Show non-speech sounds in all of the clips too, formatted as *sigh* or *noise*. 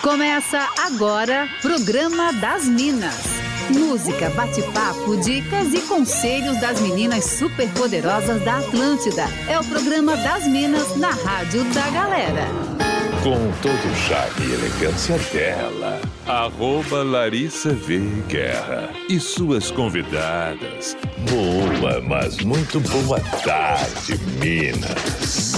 Começa agora, Programa das Minas. Música, bate-papo, dicas e conselhos das meninas superpoderosas da Atlântida. É o Programa das Minas na Rádio da Galera. Com todo o charme e elegância dela, arroba Larissa V. Guerra e suas convidadas. Boa, mas muito boa tarde, Minas.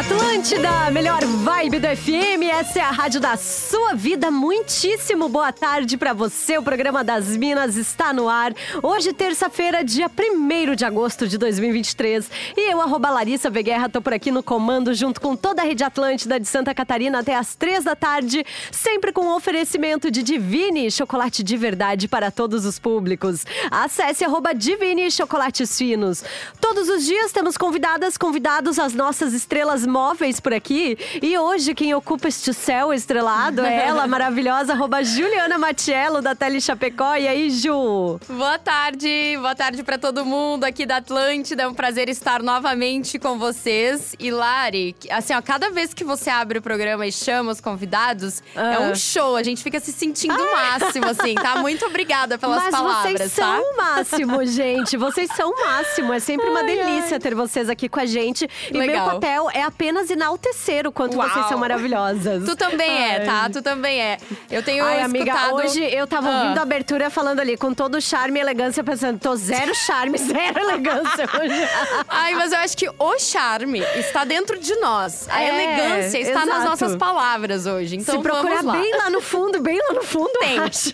Atlântida, melhor vibe do FM, essa é a rádio da sua vida. Muitíssimo boa tarde para você. O programa das Minas está no ar. Hoje, terça-feira, dia 1 de agosto de 2023. E eu, arroba Larissa Veguerra, tô por aqui no comando, junto com toda a rede Atlântida de Santa Catarina até as três da tarde, sempre com oferecimento de Divine, chocolate de verdade para todos os públicos. Acesse arroba Divine Chocolates Finos. Todos os dias temos convidadas, convidados, as nossas estrelas móveis por aqui. E hoje quem ocupa este céu estrelado é ela, *laughs* maravilhosa, arroba Juliana Matiello, da Tele Chapecó. E aí, Ju? Boa tarde, boa tarde para todo mundo aqui da Atlântida. É um prazer estar novamente com vocês. E Lari, assim, ó, cada vez que você abre o programa e chama os convidados, Ah. é um show. A gente fica se sentindo o máximo, assim, tá? Muito obrigada pelas Mas palavras, vocês tá? são o máximo, gente. Vocês são o máximo. É sempre uma Ai, delícia ai. ter vocês aqui com a gente. E meu Legal. papel é apenas enaltecer o quanto Uau. vocês são maravilhosas. Tu também é, Ai. tá? Tu também é. Eu tenho Ai, amiga, escutado... hoje eu tava Ah. ouvindo a abertura falando ali com todo o charme e elegância, pensando, tô zero charme, *laughs* zero elegância hoje. *laughs* Ai, mas eu acho que o charme está dentro de nós. A É, elegância está nas exato. nossas palavras hoje. Então Se procurar lá. bem lá no fundo, bem lá no fundo, Tem. acho.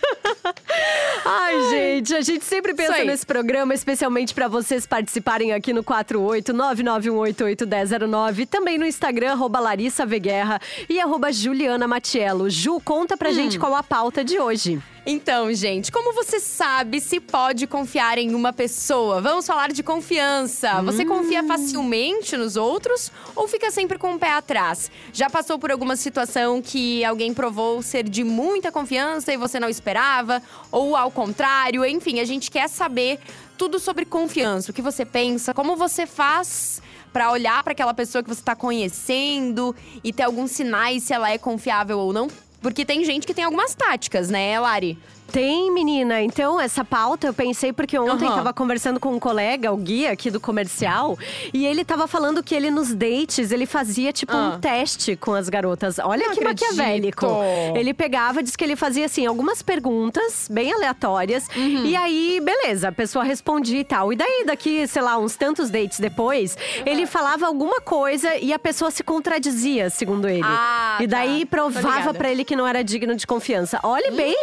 *laughs* Ai, gente, a gente sempre pensa nesse programa, especialmente pra vocês participarem aqui no 48 991881009, também no Instagram, arroba Larissa Veguerra e arroba Juliana Matiello. Ju, conta Hum. pra gente qual a pauta de hoje. Então, gente, como você sabe se pode confiar em uma pessoa? Vamos falar de confiança. Você confia facilmente nos outros ou fica sempre com o pé atrás? Já passou por alguma situação que alguém provou ser de muita confiança e você não esperava? Ou ao contrário? Enfim, a gente quer saber tudo sobre confiança. O que você pensa, como você faz Pra olhar pra aquela pessoa que você tá conhecendo e ter alguns sinais se ela é confiável ou não. Porque tem gente que tem algumas táticas, né, Lari? Tem, menina. Então, essa pauta eu pensei porque ontem Aham. tava conversando com um colega, o guia aqui do comercial, e ele tava falando que ele nos dates, ele fazia tipo Ah. um teste com as garotas. Olha Não que acredito. maquiavélico. Ele pegava, diz que ele fazia assim algumas perguntas bem aleatórias, Uhum. e aí, beleza, a pessoa respondia e tal. E daí, daqui, sei lá, uns tantos dates depois, ele falava alguma coisa e a pessoa se contradizia, segundo ele. Ah, e daí tá. Provava pra ele que não era digno de confiança. Olhe bem!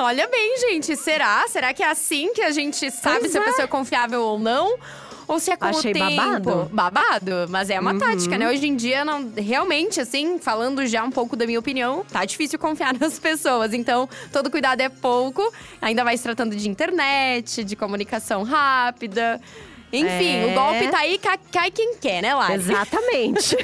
Olha bem, gente. Será? Será que é assim que a gente sabe Pois se a é. pessoa é confiável ou não? Ou se é com Achei o tempo? babado. Uhum. Babado, mas é uma tática, né? Hoje em dia, não, realmente, assim, falando já um pouco da minha opinião, tá difícil confiar *laughs* nas pessoas. Então, todo cuidado é pouco. Ainda mais tratando de internet, de comunicação rápida. Enfim, É. o golpe tá aí, ca- cai quem quer, né, Lari? Exatamente.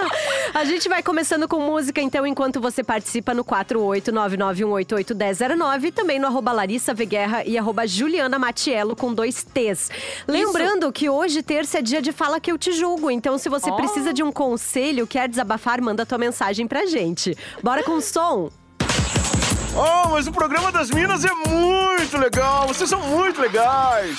*laughs* a gente vai começando com música, então, enquanto você participa no 48991881009 e também no arroba Larissa Veguerra e arroba Juliana Matiello com dois T's. Lembrando que hoje, terça, é dia de Fala Que Eu Te Julgo. Então, se você Oh. precisa de um conselho, quer desabafar, manda tua mensagem pra gente. Bora com o som. Oh, mas o programa das Minas é muito legal. Vocês são muito legais.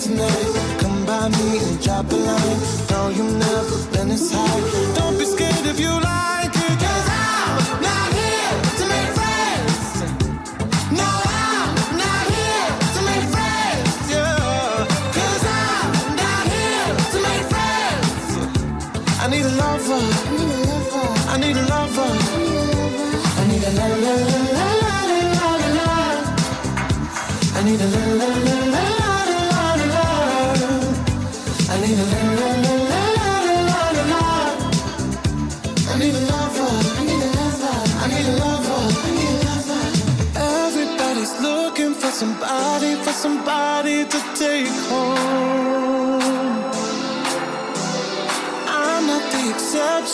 tonight. Come by me and drop a line. No, you've never been this high. Don't be scared if you lie.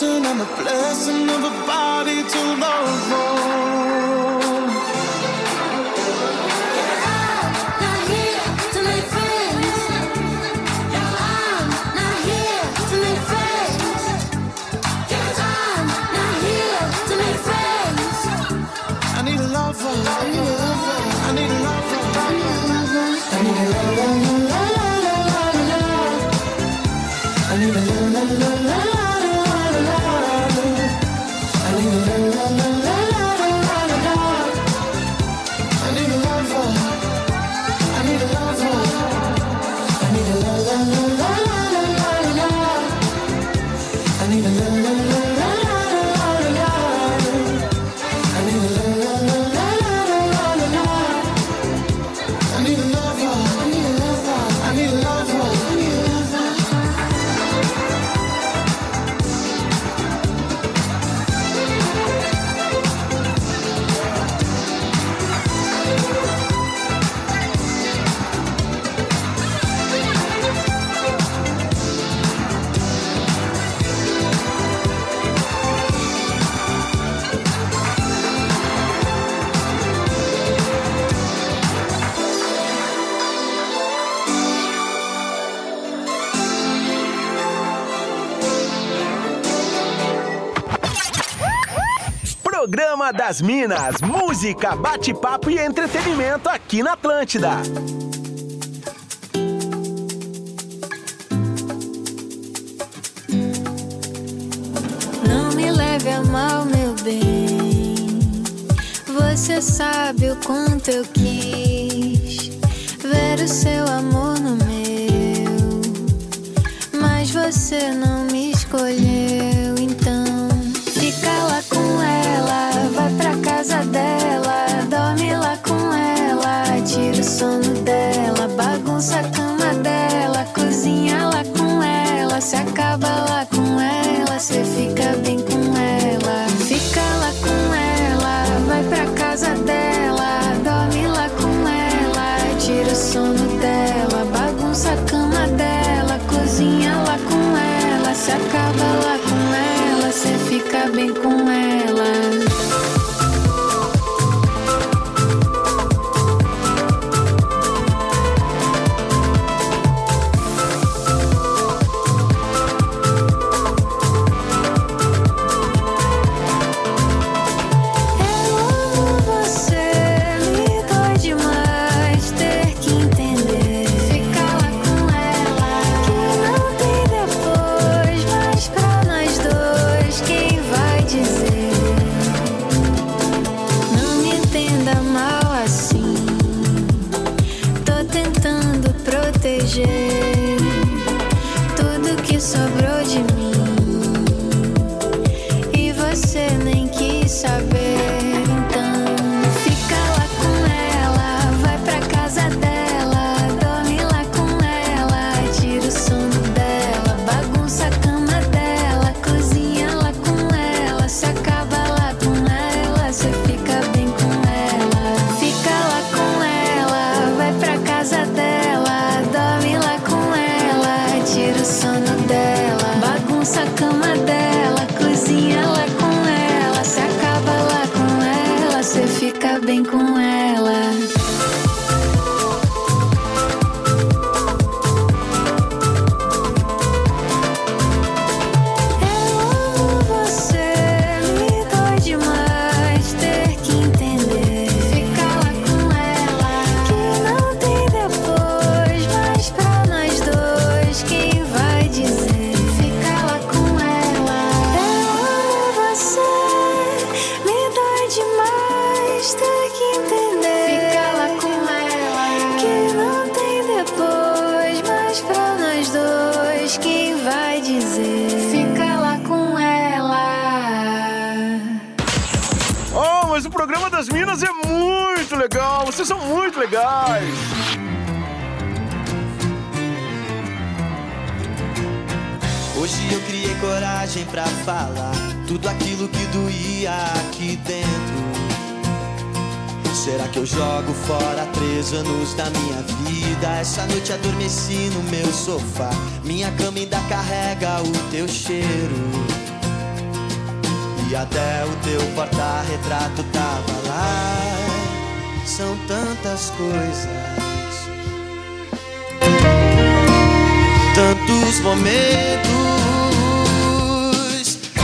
fortune and the blessing of a body to love. das Minas, música, bate-papo e entretenimento aqui na Atlântida. Não me leve a mal, meu bem. Você sabe o quanto eu quis ver o seu amor no meu, mas você não me escolheu. Legais. Hoje eu criei coragem pra falar tudo aquilo que doía aqui dentro. Será que eu jogo fora três anos da minha vida? Essa noite adormeci no meu sofá. Minha cama ainda carrega o teu cheiro. E até o teu porta-retrato tava lá. São tantas coisas. tantos momentos.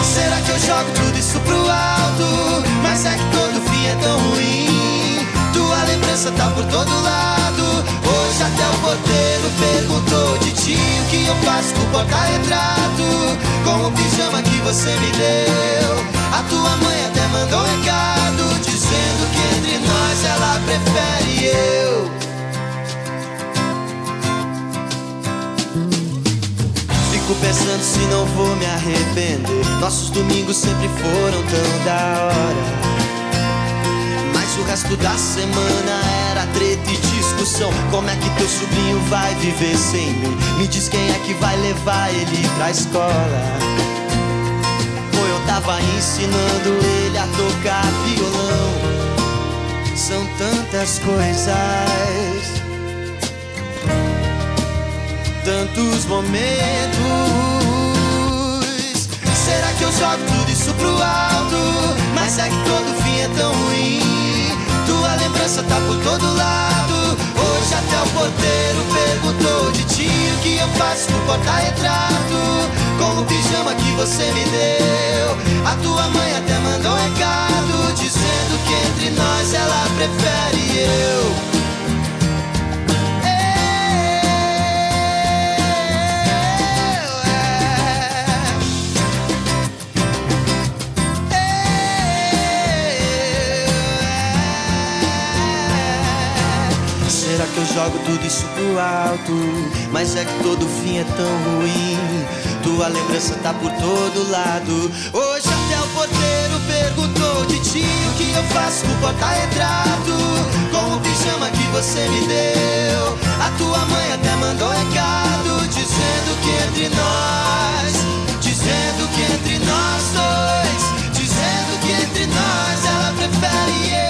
Será que eu jogo tudo isso pro alto? Mas é que todo fim é tão ruim. Tua lembrança tá por todo lado. Hoje até o porteiro perguntou de ti o que eu faço com o porta-retrato. Com o arrepender. Nossos domingos sempre foram tão da hora. Mas o resto da semana era treta e discussão. Como é que teu sobrinho vai viver sem mim? Me diz quem é que vai levar ele pra escola. Tava ensinando ele a tocar violão. São tantas coisas tantos momentos. Será que eu jogo tudo isso pro alto? Mas é que todo fim é tão ruim. Tua lembrança tá por todo lado. Hoje até o porteiro perguntou de ti o que eu faço com o porta-retrato. Com o pijama que você me deu. A tua mãe até mandou um recado dizendo que entre nós ela prefere eu. Jogo tudo isso pro alto? Mas é que todo fim é tão ruim. Tua lembrança tá por todo lado. Hoje até o porteiro perguntou de ti o que eu faço com o porta-retrato. Com o pijama que você me deu. A tua mãe até mandou recado dizendo que entre nós, dizendo que entre nós dois, dizendo que entre nós ela prefere eu.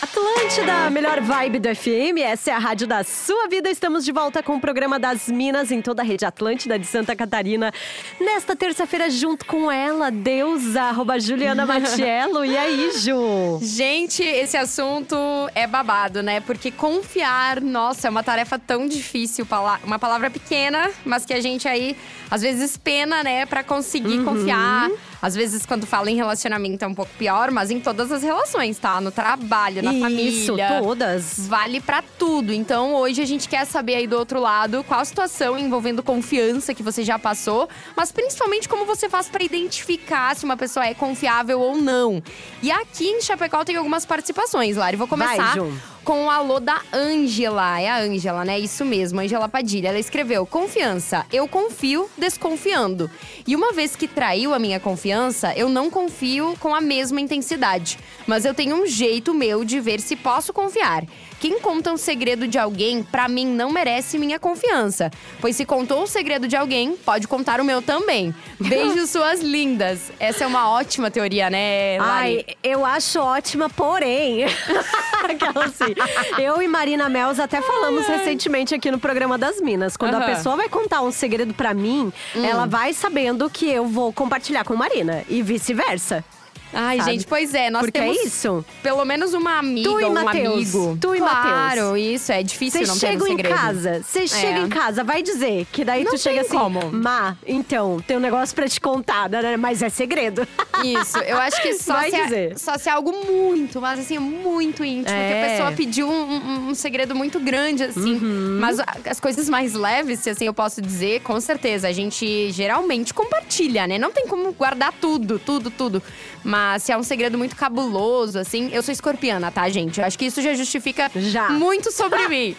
Atlântida, melhor vibe do FM. Essa é a rádio da sua vida. Estamos de volta com o programa das Minas em toda a rede Atlântida de Santa Catarina. Nesta terça-feira, junto com ela, deusa, arroba Juliana *laughs* Matiello. E aí, Ju? Gente, esse assunto é babado, né? Porque confiar, nossa, é uma tarefa tão difícil. Uma palavra pequena, mas que a gente aí, às vezes, pena, né? Pra conseguir confiar. Às vezes, quando fala em relacionamento, é um pouco pior, mas em todas as relações, tá? No trabalho, na Isso, família. todas. Vale pra tudo. Então, hoje a gente quer saber aí do outro lado qual a situação envolvendo confiança que você já passou, mas principalmente como você faz pra identificar se uma pessoa é confiável ou não. E aqui em Chapecó tem algumas participações, Lari. Vou começar Vai, Ju. Com o alô da Ângela. É a Ângela, né? Isso mesmo, Ângela Padilha. Ela escreveu: Confiança. Eu confio desconfiando. E uma vez que traiu a minha confiança, eu não confio com a mesma intensidade. Mas eu tenho um jeito meu de ver se posso confiar. Quem conta um segredo de alguém, pra mim, não merece minha confiança. Pois se contou o segredo de alguém, pode contar o meu também. Beijo, *laughs* suas lindas. Essa é uma ótima teoria, né, Lari? Ai, eu acho ótima, porém. *laughs* Aquela assim. Eu e Marina Mels até falamos recentemente aqui no programa das Minas. Quando a Aham. pessoa vai contar um segredo pra mim, Hum. ela vai sabendo que eu vou compartilhar com Marina. E vice-versa. Ai, sabe? gente, pois é, nós Porque temos é isso. pelo menos uma amiga Tu e um Mateus. amigo. Tu e claro, Mateus. isso, é difícil Vocês não ter um chegam em segredo. casa, você chega em casa, vai dizer que daí Não tu chega assim, como. Má, então, tem um negócio pra te contar, né? mas é segredo. *laughs* Isso, eu acho que só Vai se, é, dizer. só se é algo muito, mas assim, muito íntimo. Que a É. pessoa pediu um, um- um segredo muito grande, assim. Uhum. Mas as coisas mais leves, se assim eu posso dizer, com certeza, a gente geralmente compartilha, né? Não tem como guardar tudo, tudo, tudo. Mas se é um segredo muito cabuloso, assim, eu sou escorpiana, tá, gente? Eu acho que isso já justifica Já. muito sobre *laughs* mim.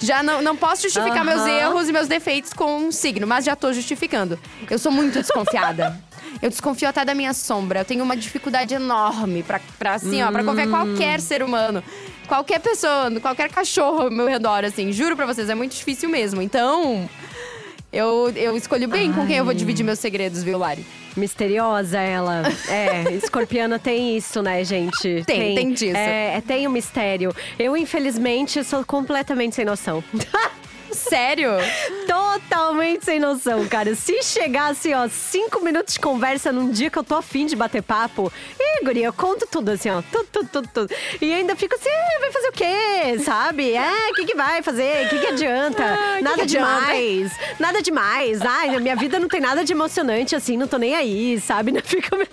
Já não, não posso justificar meus Aham. erros e meus defeitos com um signo, mas já tô justificando. Eu sou muito desconfiada. Eu desconfio até da minha sombra. Eu tenho uma dificuldade enorme pra, pra assim, ó, pra confiar em qualquer ser humano. Qualquer pessoa, qualquer cachorro ao meu redor, assim. Juro pra vocês, é muito difícil mesmo. Então, eu, eu escolho bem com quem eu vou dividir meus segredos, viu, Lari? Misteriosa ela. É, escorpiana tem isso, né, gente? Tem, tem disso. É, é, tem o mistério. Eu, infelizmente, sou completamente sem noção. *laughs* Sério? Totalmente sem noção, cara. Se chegasse, ó, cinco minutos de conversa num dia que eu tô afim de bater papo, ih, guria, eu conto tudo assim, ó. Tudo, tudo, tudo, tudo. E ainda fico assim, "Ah, vai fazer o quê? Sabe? É, o que, que vai fazer? O que, que adianta? Ah, que nada que adianta? demais. Nada demais. Ai, na minha vida não tem nada de emocionante assim, não tô nem aí, sabe? *laughs* Não fico meio.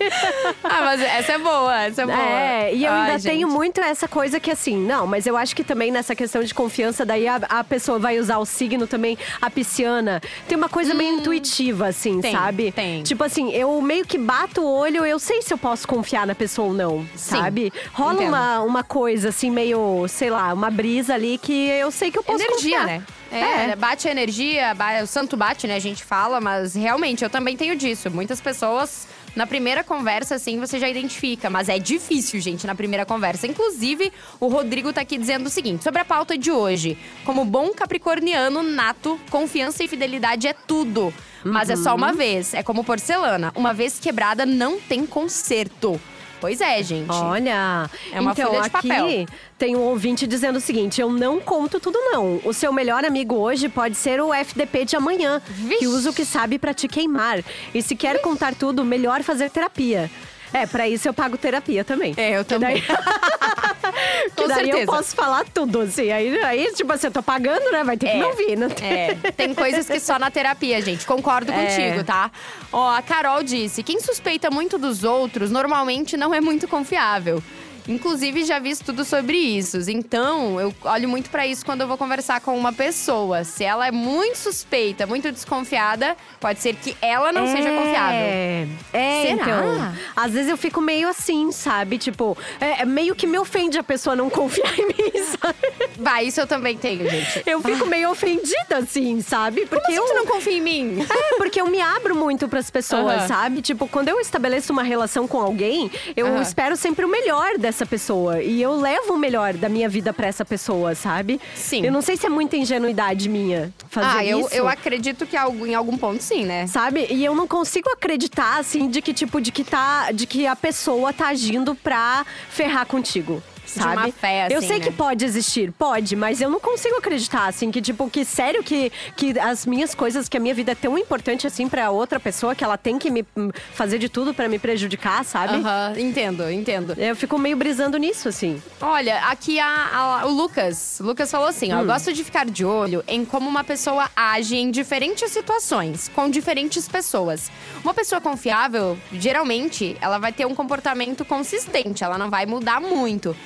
Ah, mas essa é boa, essa é boa. É, e eu Ai, ainda gente. tenho muito essa coisa que assim, não, mas eu acho que também nessa questão de confiança, daí a, a pessoa vai usar o signo também, a pisciana. Tem uma coisa meio intuitiva, assim, Hum. Tem, sabe? tem. Tipo assim, eu meio que bato o olho, eu sei se eu posso confiar na pessoa ou não, sabe? Rola entendo. uma, uma coisa assim, meio, sei lá, uma brisa ali que eu sei que eu posso energia, confiar. né? É, bate a energia, o santo bate, né? A gente fala, mas realmente eu também tenho disso. Muitas pessoas, na primeira conversa, assim, você já identifica. Mas é difícil, gente, na primeira conversa. Inclusive, o Rodrigo tá aqui dizendo o seguinte: sobre a pauta de hoje. Como bom capricorniano nato, confiança e fidelidade é tudo. Mas é só Uhum. uma vez. É como porcelana. Uma vez quebrada, não tem conserto. Pois é, gente. Olha, É uma então folha de aqui papel. tem um ouvinte dizendo o seguinte: eu não conto tudo não. O seu melhor amigo hoje pode ser o FDP de amanhã, Vixe. que usa o que sabe pra te queimar. E se quer contar tudo, melhor fazer terapia. É, pra isso eu pago terapia também. É, eu Que daí- também. *laughs* que daí eu posso falar tudo, assim. Aí, aí tipo assim, eu tô pagando, né? Vai ter que me ouvir, né? É, tem coisas que só na terapia, gente. Concordo É. contigo, tá? Ó, a Carol disse: quem suspeita muito dos outros normalmente não é muito confiável. Inclusive, já vi tudo sobre isso. Então, eu olho muito pra isso quando eu vou conversar com uma pessoa. Se ela é muito suspeita, muito desconfiada, pode ser que ela não seja confiável. É, é Será? então. Às vezes eu fico meio assim, sabe? Tipo, é, é meio que me ofende a pessoa não confiar em mim, *laughs* sabe? Vai, isso eu também tenho, gente. Eu fico meio ofendida, assim, sabe? Porque Como eu. assim tu não confia em mim? É, porque eu me abro muito pras pessoas, Aham. sabe? Tipo, quando eu estabeleço uma relação com alguém, eu espero sempre o melhor dessa pessoa. E eu levo o melhor da minha vida pra essa pessoa, sabe? Sim. Eu não sei se é muita ingenuidade minha fazer ah, eu, isso. eu acredito que em algum ponto sim, né? Sabe? E eu não consigo acreditar, assim, de que, tipo, de que tá. De que a pessoa tá agindo pra ferrar contigo. Sabe? uma fé, eu assim, sei né? que pode existir, pode, mas eu não consigo acreditar, assim, que, tipo, que sério que, que as minhas coisas, que a minha vida é tão importante assim pra outra pessoa, que ela tem que me hum, fazer de tudo pra me prejudicar, sabe? Aham, entendo, entendo. Eu fico meio brisando nisso, assim. Olha, aqui a- a- o Lucas. O Lucas falou assim: ó, eu gosto de ficar de olho em como uma pessoa age em diferentes situações, com diferentes pessoas. Uma pessoa confiável, geralmente, ela vai ter um comportamento consistente, ela não vai mudar muito.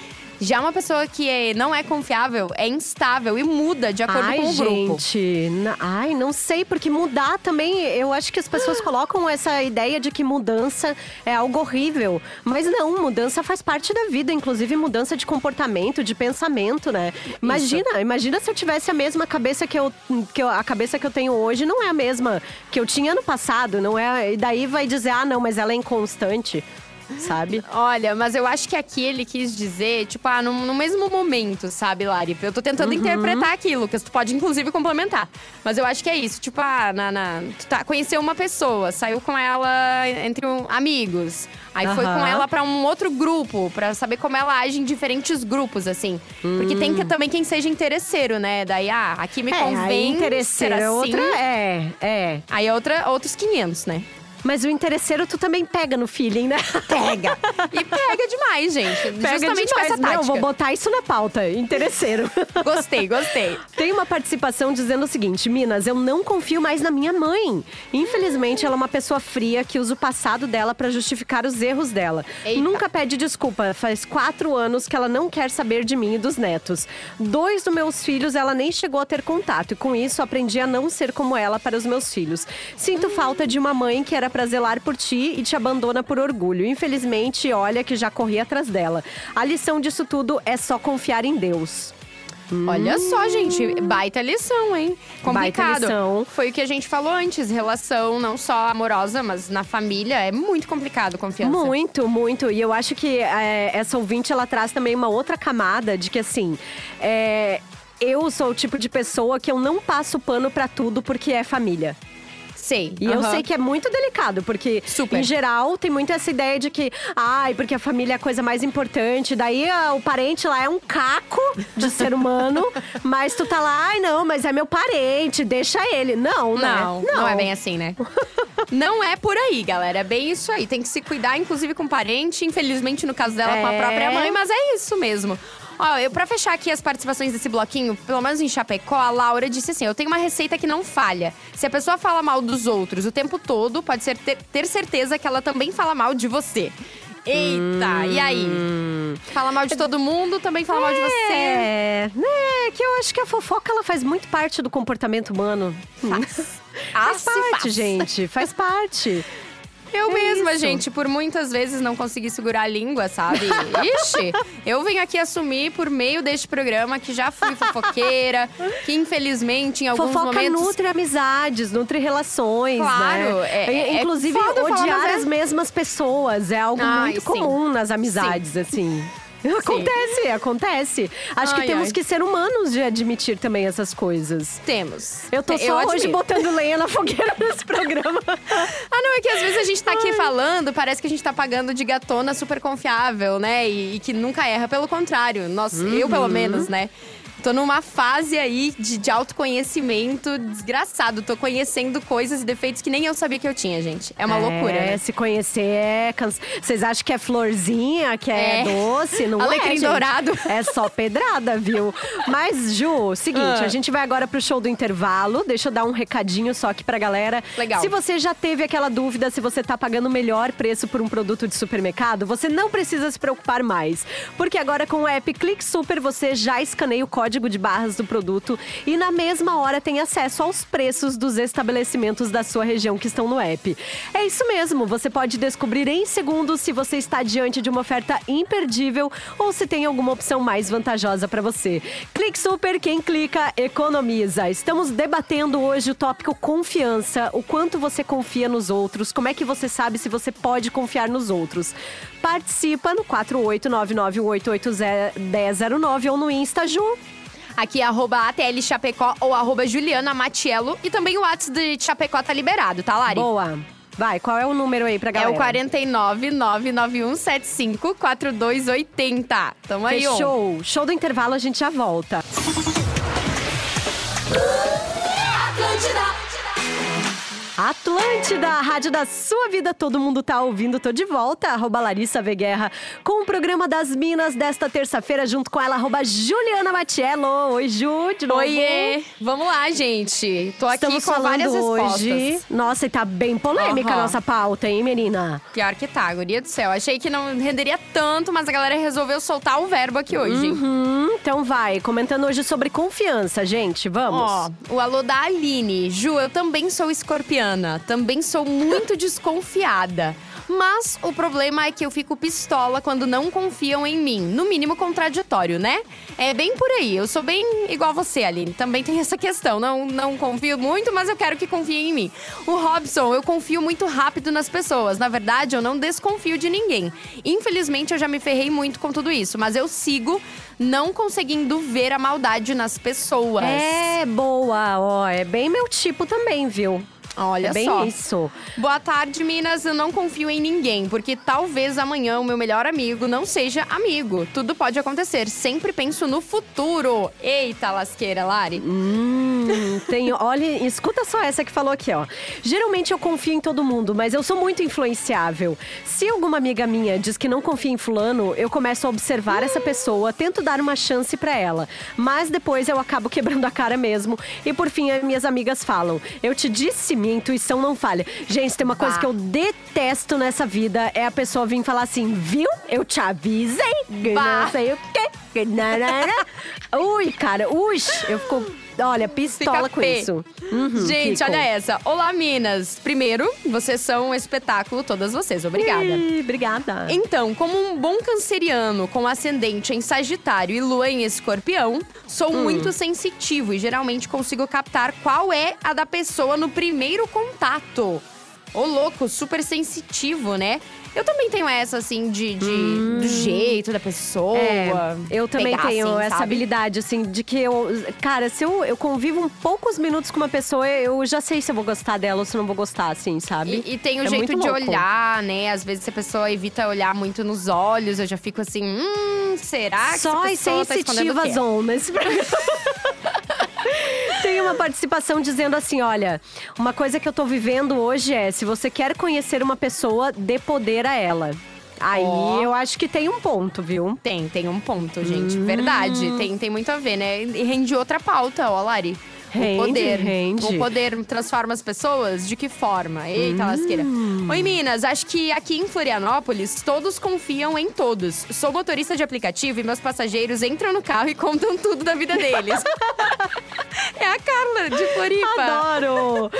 Já uma pessoa que é- não é confiável é instável e muda de acordo Ai, com o grupo. gente. Ai, não sei, porque mudar também. Eu acho que as pessoas colocam essa ideia de que mudança é algo horrível. Mas não, mudança faz parte da vida, inclusive mudança de comportamento, de pensamento, né? Imagina, imagina se eu tivesse a mesma cabeça que eu, que eu. A cabeça que eu tenho hoje não é a mesma que eu tinha no passado, não é? E daí vai dizer, ah, não, mas ela é inconstante. Sabe? Olha, mas eu acho que aqui ele quis dizer, tipo, ah, no, no mesmo momento, sabe, Lari? Eu tô tentando Uhum. interpretar aqui, Lucas. Tu pode, inclusive, complementar. Mas eu acho que é isso. Tipo, ah, na, na- tu tá, conheceu uma pessoa, saiu com ela entre um- amigos. Aí foi com ela pra um outro grupo, pra saber como ela age em diferentes grupos, assim. Porque tem que, também quem seja interesseiro, né? Daí, ah, aqui me Hum. é, convém interesseiro é assim. outra. É, é. Aí é outra, outros 500, né? Mas o interesseiro tu também pega no feeling, né? Pega. E pega demais, gente. Pega Justamente demais. com essa tática. Não, vou botar isso na pauta. Interesseiro. Gostei, gostei. Tem uma participação dizendo o seguinte: Minas, eu não confio mais na minha mãe. Infelizmente, ela é uma pessoa fria que usa o passado dela pra justificar os erros dela. Eita. Nunca pede desculpa. Faz quatro anos que ela não quer saber de mim e dos netos. Dois dos meus filhos ela nem chegou a ter contato. E com isso, aprendi a não ser como ela para os meus filhos. Sinto falta de uma mãe que era pra zelar por ti e te abandona por orgulho. Infelizmente, olha que já corri atrás dela. A lição disso tudo é só confiar em Deus. Olha só, gente, baita lição, hein? Complicado. lição. Foi o que a gente falou antes, relação não só amorosa, mas na família é muito complicado confiança. Muito, muito. E eu acho que é, essa ouvinte, ela traz também uma outra camada de que, assim, é, eu sou o tipo de pessoa que eu não passo pano pra tudo porque é família. Sei. E eu sei que é muito delicado, porque Super. em geral tem muito essa ideia de que, ai, porque a família é a coisa mais importante, daí ah, o parente lá é um caco de ser humano, *laughs* mas tu tá lá, ai não, mas é meu parente, deixa ele. Não, né? Não, não, é bem assim, né? *laughs* não é por aí, galera. É bem isso aí. Tem que se cuidar, inclusive com parente. Infelizmente, no caso dela, com a É. própria mãe, mas é isso mesmo. Ó, eu, pra fechar aqui as participações desse bloquinho, pelo menos em Chapecó, a Laura disse assim: eu tenho uma receita que não falha. Se a pessoa fala mal dos outros o tempo todo, pode ser ter, ter certeza que ela também fala mal de você. Eita, e aí? Fala mal de todo mundo, também fala mal de você. É, né, que eu acho que a fofoca ela faz muito parte do comportamento humano. Faz. *laughs* Faz Ah, parte, faz. gente, faz *laughs* parte. Eu É mesma, isso. gente, por muitas vezes não consegui segurar a língua, sabe? *laughs* Ixi, eu venho aqui assumir por meio deste programa que já fui fofoqueira, que infelizmente em alguns Fofoca momentos. nutre amizades, nutre relações, Claro, né? é- é Inclusive, falar, odiar é- as mesmas pessoas é algo Ai, muito sim. comum nas amizades, assim. Acontece, acontece. Acho que Ai, temos ai. que ser humanos de admitir também essas coisas. Temos. Eu tô só hoje admiro. botando lenha na fogueira nesse programa. *laughs* Ah, não, é que às vezes a gente tá aqui falando, parece que a gente tá pagando de gatona super confiável, né? E, e que nunca erra. Pelo contrário, nós, eu Uhum. pelo menos, né? Tô numa fase aí de, de autoconhecimento desgraçado. Tô conhecendo coisas e defeitos que nem eu sabia que eu tinha, gente. É uma loucura, É, né? se conhecer é. Vocês acham que é florzinha, que é, É. doce? Não *laughs* Alecrim é, gente. dourado. É só pedrada, viu? Mas, Ju, seguinte, Ah. a gente vai agora pro show do intervalo. Deixa eu dar um recadinho só aqui pra galera. Legal. Se você já teve aquela dúvida se você tá pagando o melhor preço por um produto de supermercado, você não precisa se preocupar mais. Porque agora com o app Clique Super, você já escaneia o código de barras do produto e na mesma hora tem acesso aos preços dos estabelecimentos da sua região que estão no app. É isso mesmo, você pode descobrir em segundos se você está diante de uma oferta imperdível ou se tem alguma opção mais vantajosa para você. Clique Super, quem clica economiza. Estamos debatendo hoje o tópico confiança, o quanto você confia nos outros, como é que você sabe se você pode confiar nos outros. Participa no 48991881009 ou no Insta, Ju. Aqui é arroba ATL Chapecó ou arroba Juliana Matiello. E também o WhatsApp de Chapecó tá liberado, tá, Lari? Boa. Vai, qual é o número aí pra É galera? o 49 99175 4280. Tamo aí, ó. Fechou. Show do intervalo, a gente já volta. Atlântida, a rádio da sua vida, todo mundo tá ouvindo, tô de volta, arroba Larissa V. Guerra, com o programa das Minas desta terça-feira, junto com ela, arroba Juliana Matiello. Oi, Ju, de novo. Oiê! Vamos lá, gente. Tô aqui Estamos com falando várias hoje. respostas. Nossa, e tá bem polêmica a Aham. nossa pauta, hein, menina? Pior que tá, guria do céu. Achei que não renderia tanto, mas a galera resolveu soltar o verbo aqui hoje. Hum, então vai, comentando hoje sobre confiança, gente, vamos. Ó, o alô da Aline. Ju, eu também sou Também sou muito desconfiada. Mas o problema é que eu fico pistola quando não confiam em mim. No mínimo contraditório, né? É bem por aí. Eu sou bem igual você, Aline. Também tem essa questão. Não, não confio muito, mas eu quero que confiem em mim. O Robson, eu confio muito rápido nas pessoas. Na verdade, eu não desconfio de ninguém. Infelizmente, eu já me ferrei muito com tudo isso. Mas eu sigo não conseguindo ver a maldade nas pessoas. É boa, ó, é bem meu tipo também, viu? Olha é bem só. isso. Boa tarde, Minas. Eu não confio em ninguém, porque talvez amanhã o meu melhor amigo não seja amigo. Tudo pode acontecer. Sempre penso no futuro. Eita, lasqueira, Lari. Hum, tem, olha, escuta só essa que falou aqui, ó. Geralmente eu confio em todo mundo, mas eu sou muito influenciável. Se alguma amiga minha diz que não confia em fulano, eu começo a observar essa pessoa, tento dar uma chance pra ela, mas depois eu acabo quebrando a cara mesmo. E por fim, as minhas amigas falam: "Eu te disse, minha intuição não falha". Gente, tem uma coisa Bah. que eu detesto nessa vida é a pessoa vir falar assim: "Viu? Eu te avisei Bah. não sei o quê. Ui, cara, ui, eu fico, olha, pistola com isso. Uhum, Gente, fico. olha essa. Olá, Minas. Primeiro, vocês são um espetáculo, todas vocês. Obrigada. Ih, obrigada. Então, como um bom canceriano com ascendente em Sagitário e lua em Escorpião, sou Hum. muito sensitivo e geralmente consigo captar qual é a da pessoa no primeiro contato. Ô, louco, super sensitivo, né? Eu também tenho essa, assim, de, de- do jeito da pessoa. É, eu também pegar, tenho assim, essa sabe? habilidade, assim, de que eu. Cara, se eu, eu convivo um poucos minutos com uma pessoa, eu já sei se eu vou gostar dela ou se não vou gostar, assim, sabe? E, e tem o É jeito de louco. olhar, né? Às vezes se a pessoa evita olhar muito nos olhos, eu já fico assim, hum, será que Só essa pessoa tá escondendo o quê? programa. *laughs* Tem uma participação dizendo assim: olha, uma coisa que eu tô vivendo hoje é: se você quer conhecer uma pessoa, dê poder a ela. Aí Ó. eu acho que tem um ponto, viu? Tem, tem um ponto, gente. Hum. Verdade. Tem, tem muito a ver, né? E rende outra pauta, ó, Lari. Rende, o poder. rende. O poder transforma as pessoas? De que forma? Eita, lasqueira. Hum. Oi, Minas. Acho que aqui em Florianópolis, todos confiam em todos. Sou motorista de aplicativo e meus passageiros entram no carro e contam tudo da vida deles. *laughs* é a Carla, de Floripa. Adoro!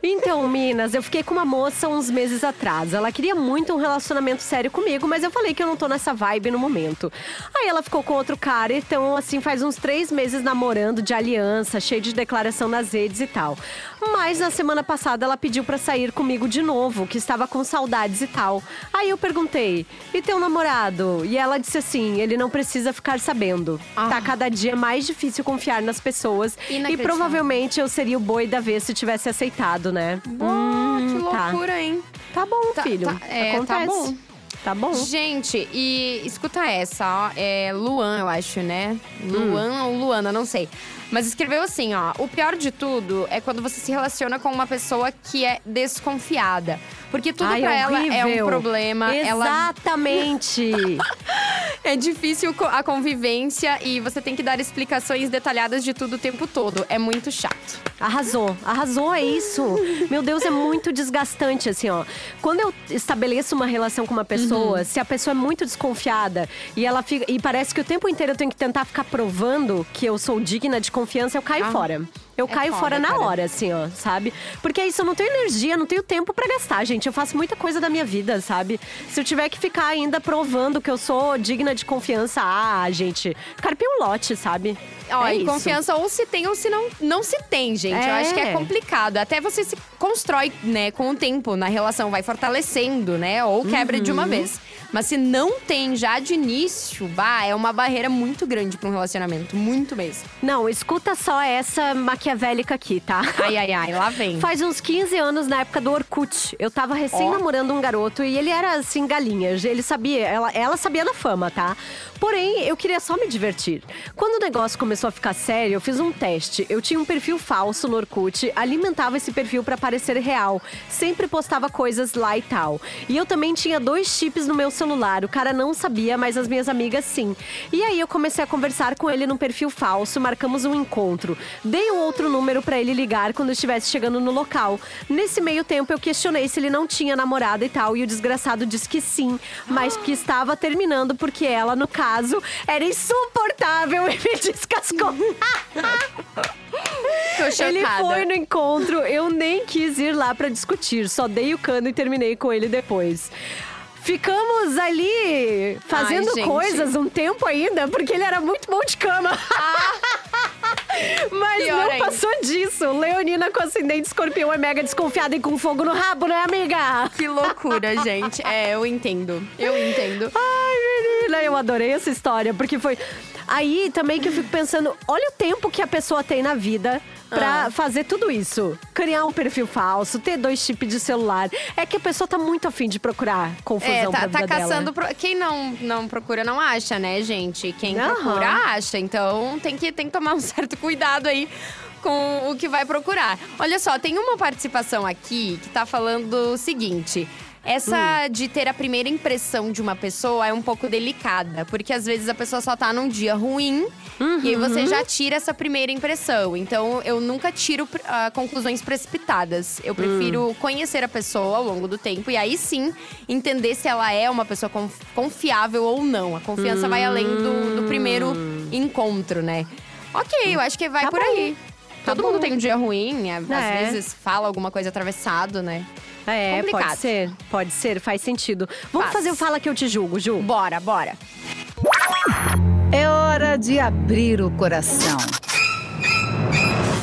Então, Minas, eu fiquei com uma moça uns meses atrás. Ela queria muito um relacionamento sério comigo, mas eu falei que eu não tô nessa vibe no momento. Aí ela ficou com outro cara, então, assim, faz uns três meses namorando de aliança, cheio de declaração nas redes e tal. Mas na semana passada ela pediu pra sair comigo de novo, que estava com saudades e tal. Aí eu perguntei: e teu namorado? E ela disse assim: ele não precisa ficar sabendo. Ah. Tá cada dia mais difícil confiar nas pessoas. E provavelmente eu seria o boi da vez se tivesse aceitado, né? Que Hum, tá. loucura, hein? Tá bom, Tá- filho. tá- é, tá Acontece. bom. Tá bom. Gente, e escuta essa, ó. É Luan, eu acho, né? Luan Hum. ou Luana, não sei. Mas escreveu assim, ó. O pior de tudo é quando você se relaciona com uma pessoa que é desconfiada. Porque tudo Ai, pra ela é um problema. Ela Exatamente. *laughs* é difícil a convivência e você tem que dar explicações detalhadas de tudo o tempo todo. É muito chato. Arrasou, arrasou, é isso. Meu Deus, é muito desgastante, assim, ó. Quando eu estabeleço uma relação com uma pessoa, Uhum. se a pessoa é muito desconfiada e ela fica. E parece que o tempo inteiro eu tenho que tentar ficar provando que eu sou digna de confiança, eu caio Ah, fora. Eu é caio foda, fora na cara. hora, assim, ó, sabe? Porque é isso, eu não tenho energia, não tenho tempo pra gastar, gente. Eu faço muita coisa da minha vida, sabe? Se eu tiver que ficar ainda provando que eu sou digna de confiança, ah, gente, carpe um lote, sabe? Ó, é e isso. confiança ou se tem ou se não, não se tem, gente. Eu É. acho que é complicado. Até você se constrói, né, com o tempo na relação, vai fortalecendo, né? Ou quebra de Uhum. uma vez. Mas se não tem já de início, bah, é uma barreira muito grande pra um relacionamento. Muito mesmo. Não, escuta só essa maquiavélica aqui, tá? Ai, ai, ai, lá vem. Faz uns 15 anos, na época do Orkut. Eu tava recém Ó. namorando um garoto e ele era assim, galinha. Ele sabia, ela, ela sabia da fama, tá? Porém, eu queria só me divertir. Quando o negócio começou a ficar sério, eu fiz um teste. Eu tinha um perfil falso no Orkut, alimentava esse perfil pra parecer real. Sempre postava coisas lá e tal. E eu também tinha dois chips no meu celular. O cara não sabia, mas as minhas amigas sim. E aí eu comecei a conversar com ele no perfil falso, marcamos um encontro. Dei um outro número pra ele ligar quando estivesse chegando no local. Nesse meio tempo eu questionei se ele não tinha namorada e tal, e o desgraçado disse que sim, mas que estava terminando porque ela, no caso, era insuportável e me descascou. Ele foi no encontro, eu nem quis ir lá pra discutir, só dei o cano e terminei com ele depois. Ficamos ali fazendo gente. coisas um tempo ainda, porque ele era muito bom de cama. *laughs* Mas Pior não ainda. passou disso. Leonina com ascendente escorpião é mega desconfiada e com fogo no rabo, né, amiga? Que loucura, gente. É, eu entendo. Eu entendo. Ai, eu adorei essa história, porque foi. Aí também que eu fico pensando, olha o tempo que a pessoa tem na vida pra fazer tudo isso. Criar um perfil falso, ter dois chips de celular. É que a pessoa tá muito afim de procurar confusão É, tá, pra tá vida caçando. pro- Quem não, não procura, não acha, né, gente? Quem Aham. procura, acha. Então tem que, tem que tomar um *laughs* certo cuidado aí com o que vai procurar. Olha só, tem uma participação aqui que tá falando o seguinte. Essa de ter a primeira impressão de uma pessoa é um pouco delicada, porque às vezes a pessoa só tá num dia ruim e aí você já tira essa primeira impressão. Então eu nunca tiro ah, conclusões precipitadas. Eu prefiro conhecer a pessoa ao longo do tempo e aí sim entender se ela é uma pessoa conf- confiável ou não. A confiança vai além do, do primeiro encontro, né? Ok, eu acho que vai Tá por bom. aí. Tá Todo bom. mundo tem um dia ruim, às É. vezes fala alguma coisa atravessado, né? É, Complicado. pode ser. Pode ser, faz sentido. Vamos Faz. fazer o Fala Que Eu Te Julgo, Ju. Bora, bora. É hora de abrir o coração.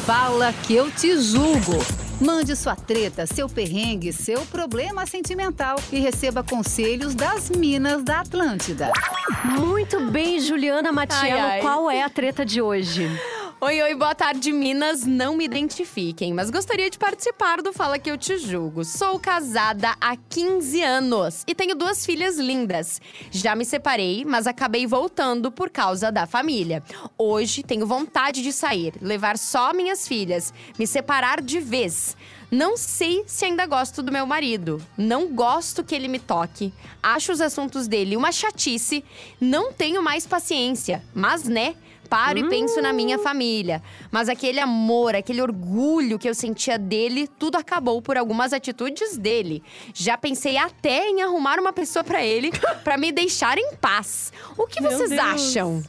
Fala que eu te julgo. Mande sua treta, seu perrengue, seu problema sentimental e receba conselhos das Minas da Atlântida. Muito bem, Juliana Matiello, Ai, ai. qual é a treta de hoje? Oi, oi, boa tarde, Minas. Não me identifiquem, mas gostaria de participar do Fala Que Eu Te Julgo. Sou casada há 15 anos e tenho duas filhas lindas. Já me separei, mas acabei voltando por causa da família. Hoje tenho vontade de sair, levar só minhas filhas, me separar de vez. Não sei se ainda gosto do meu marido. Não gosto que ele me toque. Acho os assuntos dele uma chatice. Não tenho mais paciência. Mas, né? Paro e penso na minha família. Mas aquele amor, aquele orgulho que eu sentia dele, tudo acabou por algumas atitudes dele. Já pensei até em arrumar uma pessoa pra ele, *laughs* pra me deixar em paz. O que Meu vocês Deus. acham?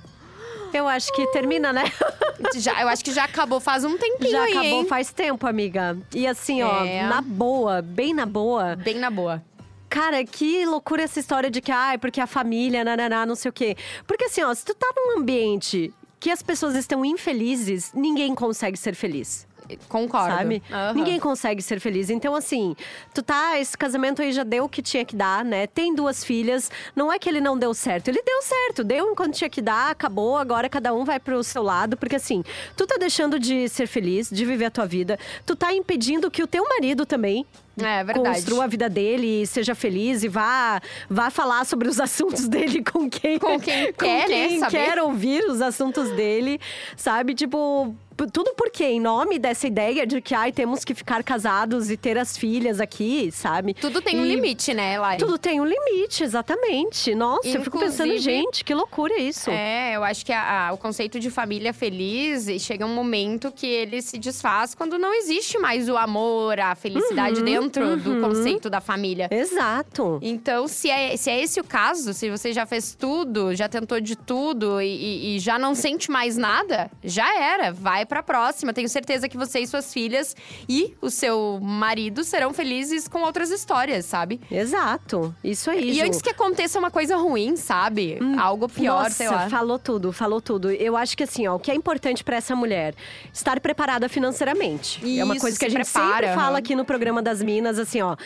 Eu acho que termina, né? *laughs* Já, eu acho que já acabou faz um tempinho Já aí, acabou hein? faz tempo, amiga. E assim, ó, É. na boa, bem na boa. Bem na boa. Cara, que loucura essa história de que, ai, porque a família, nananá, não sei o quê. Porque assim, ó, se tu tá num ambiente que as pessoas estão infelizes, ninguém consegue ser feliz. Concordo. Sabe? Aham. Ninguém consegue ser feliz. Então, assim, tu tá, esse casamento aí já deu o que tinha que dar, né? Tem duas filhas. Não é que ele não deu certo, ele deu certo. Deu enquanto tinha que dar, acabou. Agora cada um vai pro seu lado. Porque, assim, tu tá deixando de ser feliz, de viver a tua vida. Tu tá impedindo que o teu marido também É verdade. construa a vida dele seja feliz e vá, vá falar sobre os assuntos dele *laughs* com quem, Com quem quer, né, quem saber. quer ouvir os assuntos dele, sabe? Tipo, tudo porque em nome dessa ideia de que ai temos que ficar casados e ter as filhas aqui, sabe? Tudo tem um E limite, né, Lari? Tudo tem um limite, exatamente. Nossa, eu fico pensando, Inclusive- gente, que loucura isso. É, eu acho que a- a- o conceito de família feliz chega um momento que ele se desfaz quando não existe mais o amor, a felicidade Uhum, dentro do conceito da família. Exato. Então, se é, se é esse o caso, se você já fez tudo, já tentou de tudo e, e- e já não sente mais nada, já era. Vai pra próxima. Tenho certeza que você e suas filhas e o seu marido serão felizes com outras histórias, sabe? Exato. Isso aí, E Ju. antes que aconteça uma coisa ruim, sabe? Algo pior, Hum, Nossa, sei lá. falou tudo, falou tudo. Eu acho que assim, ó, o que é importante pra essa mulher estar preparada financeiramente. é uma Isso, coisa que a gente prepara, sempre fala aqui no programa das Minas, assim, ó.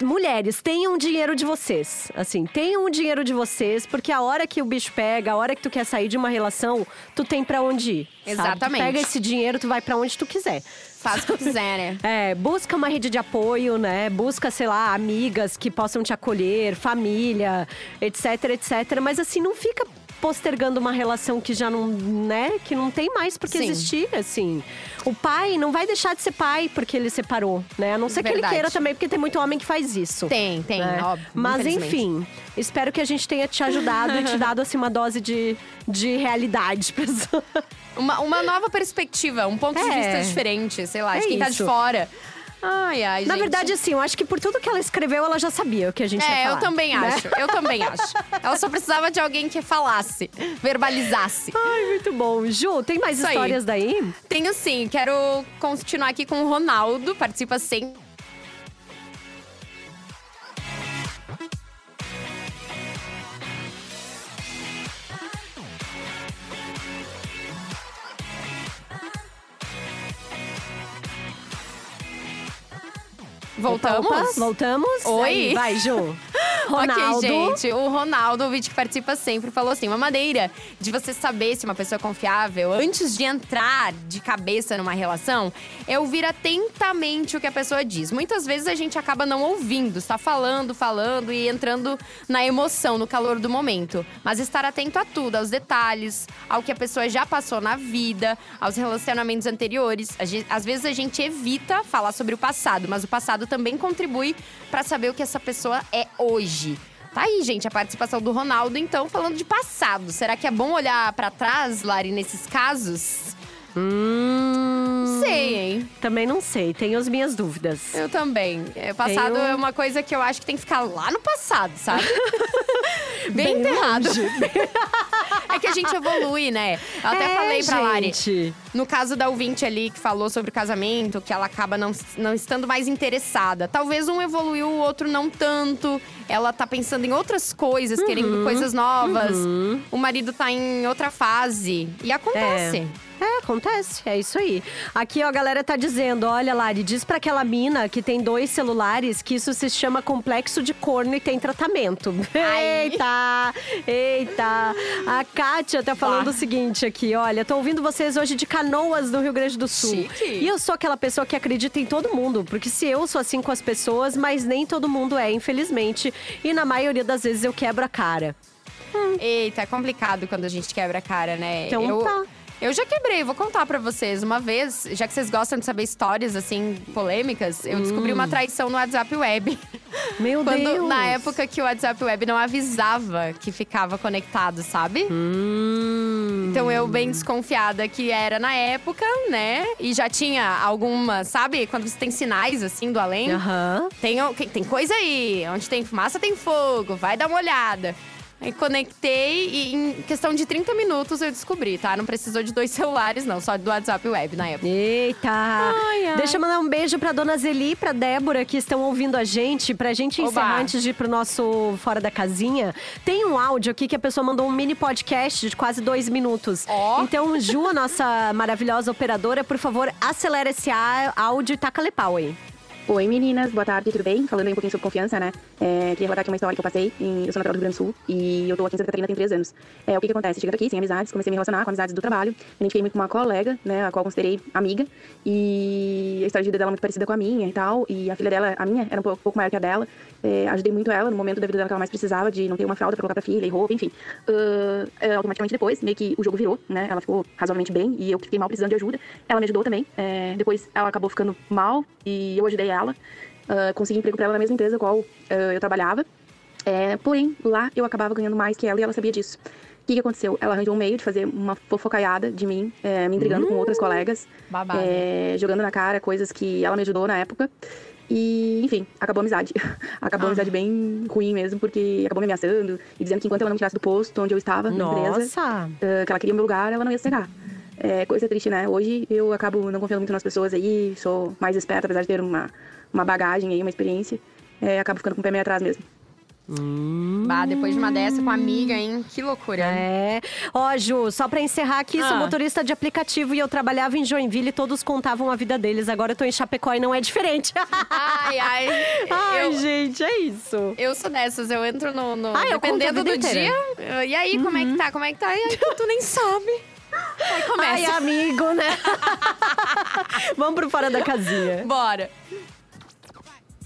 Mulheres, tenham o dinheiro de vocês. Assim, tenham o dinheiro de vocês, porque a hora que o bicho pega, a hora que tu quer sair de uma relação, tu tem pra onde ir. Exatamente. pega esse dinheiro, tu vai pra onde tu quiser. Faz o que quiser, né? *laughs* É, busca uma rede de apoio, né? Busca, sei lá, amigas que possam te acolher, família, etc, etc. Mas assim, não fica postergando uma relação que já não, né? Que não tem mais por que Sim. existir, assim. O pai não vai deixar de ser pai porque ele separou, né? A não ser que ele queira também, porque tem muito homem que faz isso. Tem, tem, né? óbvio. Mas enfim, espero que a gente tenha te ajudado e te *laughs* dado assim uma dose de, de realidade Uma, uma nova perspectiva, um ponto de É. vista diferente, sei lá, É de quem tá de isso. fora. Ai, ai, Na gente. verdade, assim, eu acho que por tudo que ela escreveu, ela já sabia o que a gente ia É, falar. eu também né? acho. Eu também *laughs* acho. Ela só precisava de alguém que falasse, verbalizasse. Ai, muito bom. Ju, tem mais Isso aí. histórias daí? Tenho sim, quero continuar aqui com o Ronaldo, participa sempre. Voltamos? Opa, voltamos? Oi. Aí, vai, Ju. *laughs* Ronaldo. Ok, gente. O Ronaldo, o vídeo que participa sempre, falou assim: uma maneira de você saber se uma pessoa é confiável antes de entrar de cabeça numa relação é ouvir atentamente o que a pessoa diz. Muitas vezes a gente acaba não ouvindo, está falando, falando e entrando na emoção, no calor do momento. Mas estar atento a tudo, aos detalhes, ao que a pessoa já passou na vida, aos relacionamentos anteriores. Às vezes a gente evita falar sobre o passado, mas o passado também contribui para saber o que essa pessoa é hoje. Tá aí, gente, a participação do Ronaldo, então, falando de passado. Será que é bom olhar pra trás, Lari, nesses casos? Hum, Não sei, hein? Também não sei, tenho as minhas dúvidas. Eu também. É, passado Tenho- é uma coisa que eu acho que tem que ficar lá no passado, sabe? *laughs* Bem, Bem enterrado. *laughs* é que a gente evolui, né? Eu até É, falei pra Lari. No caso da ouvinte ali que falou sobre o casamento, que ela acaba não, não estando mais interessada. Talvez um evoluiu, o outro não tanto. Ela tá pensando em outras coisas, Uhum. querendo coisas novas. O marido tá em outra fase. E acontece. É, acontece, é isso aí. Aqui, ó, a galera tá dizendo: olha, Lari, diz pra aquela mina que tem dois celulares que isso se chama complexo de corno e tem tratamento. *laughs* Ai. Eita! Eita! A Kátia tá falando o seguinte aqui: olha, tô ouvindo vocês hoje de canoas no Rio Grande do Sul. Chique. E eu sou aquela pessoa que acredita em todo mundo, porque se eu sou assim com as pessoas, mas nem todo mundo é, infelizmente. E na maioria das vezes eu quebro a cara. Eita, é complicado quando a gente quebra a cara, né? Então eu, tá. Eu já quebrei, vou contar pra vocês. Uma vez, já que vocês gostam de saber histórias, assim, polêmicas, eu descobri uma traição no WhatsApp Web. Meu *laughs* Quando, Deus! na época que o WhatsApp Web não avisava que ficava conectado, sabe? Hum. Então eu bem desconfiada que era na época, né? E já tinha alguma, sabe? Quando você tem sinais assim do além. Aham. Tem, tem coisa aí, onde tem fumaça tem fogo, vai dar uma olhada. Aí conectei e em questão de 30 minutos eu descobri, tá? Não precisou de dois *laughs* celulares, não, só do WhatsApp Web na época. Eita! Ai, ai. Deixa eu mandar um beijo pra dona Zeli e pra Débora que estão ouvindo a gente. Pra gente Oba. encerrar antes de ir pro nosso Fora da Casinha. Tem um áudio aqui que a pessoa mandou um mini podcast de quase dois minutos. Ó. Então, Ju, a nossa maravilhosa operadora, por favor, acelera esse áudio e taca-lhe pau aí. Oi meninas, boa tarde, tudo bem? Falando aí um pouquinho sobre confiança, né? É, queria relatar aqui uma história que eu passei. Em, eu sou natural do Rio Grande do Sul e eu tô aqui em Santa Catarina tem três anos. É, o que que acontece? Chegando aqui, sem amizades, comecei a me relacionar com amizades do trabalho. Identifiquei muito com uma colega, né? A qual considerei amiga. E a história de vida dela é muito parecida com a minha e tal. E a filha dela, a minha, era um pouco, pouco maior que a dela. É, ajudei muito ela no momento da vida dela que ela mais precisava, de não ter uma fralda pra colocar pra filha e roupa, enfim. Ah, é, automaticamente depois, meio que o jogo virou, né? Ela ficou razoavelmente bem e eu que fiquei mal precisando de ajuda. Ela me ajudou também. É, depois ela acabou ficando mal e eu ajudei ela. Ah, consegui emprego pra ela na mesma empresa qual ah, eu trabalhava. É, porém, lá eu acabava ganhando mais que ela e ela sabia disso. O que, que aconteceu? Ela arranjou um meio de fazer uma fofocaiada de mim, é, me intrigando com outras colegas, Babado. é, jogando na cara coisas que ela me ajudou na época. E, enfim, acabou a amizade. *laughs* acabou a amizade bem ruim mesmo, porque acabou me ameaçando e dizendo que enquanto ela não me tirasse do posto onde eu estava, na empresa, ah, que ela queria o meu lugar, ela não ia cegar. É coisa triste, né? Hoje eu acabo não confiando muito nas pessoas aí, sou mais esperta, apesar de ter uma, uma bagagem aí, uma experiência. É, acabo ficando com o pé meio atrás mesmo. Bah, depois de uma dessa com amiga, hein? Que loucura. É. Ó, Ju, só pra encerrar aqui, sou Ah. motorista de aplicativo e eu trabalhava em Joinville e todos contavam a vida deles. Agora eu tô em Chapecó e não é diferente. Ai, ai. *laughs* Ai, eu, gente, é isso. eu sou dessas, eu entro no. no- Ah, eu conto a dependendo do inteira. Dia. E aí, como é que tá? Como é que tá? E aí, *laughs* tu nem sabe. Começa. Ai, amigo, né? *laughs* Vamos pro fora da casinha. Bora.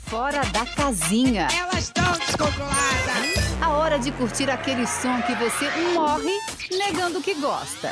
Fora da casinha. Elas estão descontroladas. A hora de curtir aquele som que você morre negando que gosta.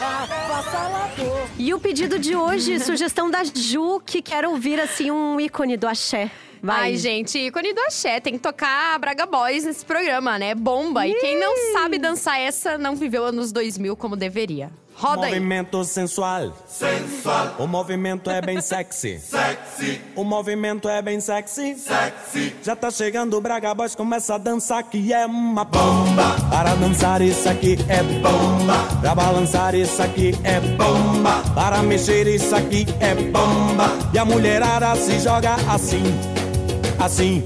E o pedido de hoje, *laughs* sugestão da Ju, que quer ouvir, assim, um ícone do axé. Vai. Ai, gente, ícone do axé. Tem que tocar Braga Boys nesse programa, né? Bomba. E quem não sabe dançar essa não viveu anos 2000 como deveria. Roda aí. Movimento sensual. Sensual. O movimento é bem sexy. *laughs* Sexy. O movimento é bem sexy. Sexy. Já tá chegando o Braga Boys, começa a dançar que é uma bomba. Para dançar isso aqui é bomba. Pra balançar isso aqui é bomba. Para mexer isso aqui é bomba. E a mulherada se joga assim. Assim.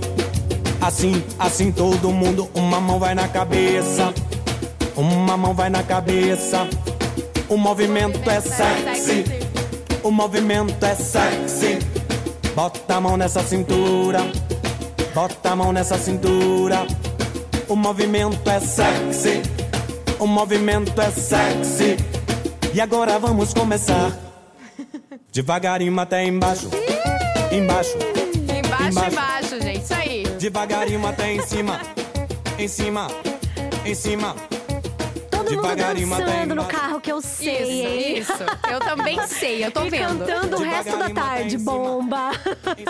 Assim, assim todo mundo, uma mão vai na cabeça. Uma mão vai na cabeça. O movimento é sexy. O movimento é sexy. Bota a mão nessa cintura. Bota a mão nessa cintura. O movimento é sexy. O movimento é sexy. E agora vamos começar. Devagarinho até embaixo. Embaixo. Embaixo, Embaixo. embaixo, gente. Isso aí. Devagarinho até em cima. Em cima. Em cima. Todo mundo dançando no carro que eu sei, hein? Isso, isso. Eu também *laughs* sei, eu tô e vendo. cantando o resto da tarde, bomba.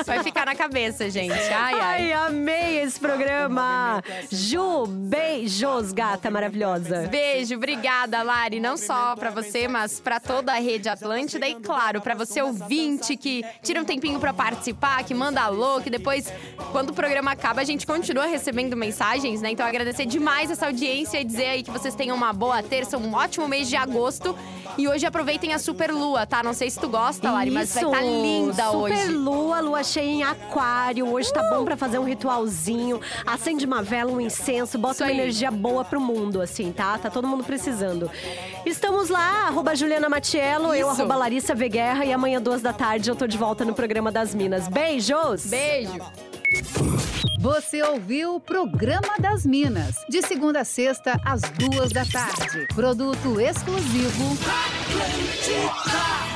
Vai ficar na cabeça, gente. Ai, Ai, ai. amei esse programa. Ju, beijos, gata maravilhosa. Beijo, obrigada, Lari. Não só pra você, mas pra toda a rede Atlântida e, claro, pra você ouvinte que tira um tempinho pra participar, que manda alô, que depois, quando o programa acaba, a gente continua recebendo mensagens, né? Então, agradecer demais essa audiência e dizer aí que vocês tenham uma boa terça, um ótimo mês de agosto. E hoje aproveitem a super lua, tá? Não sei se tu gosta, Lari, mas vai estar linda Super hoje. lua, lua cheia em aquário. Hoje tá bom pra fazer um ritualzinho. Acende uma vela, um incenso, bota Isso uma aí. energia boa pro mundo, assim, tá? Tá todo mundo precisando. Estamos lá, arroba Juliana Matiello, eu, Isso. arroba Larissa Veguerra. E amanhã, duas da tarde, eu tô de volta no programa das Minas. Beijos! Beijo. Você ouviu o Programa das Minas, de segunda a sexta, às duas da tarde. Produto exclusivo. Atlântica.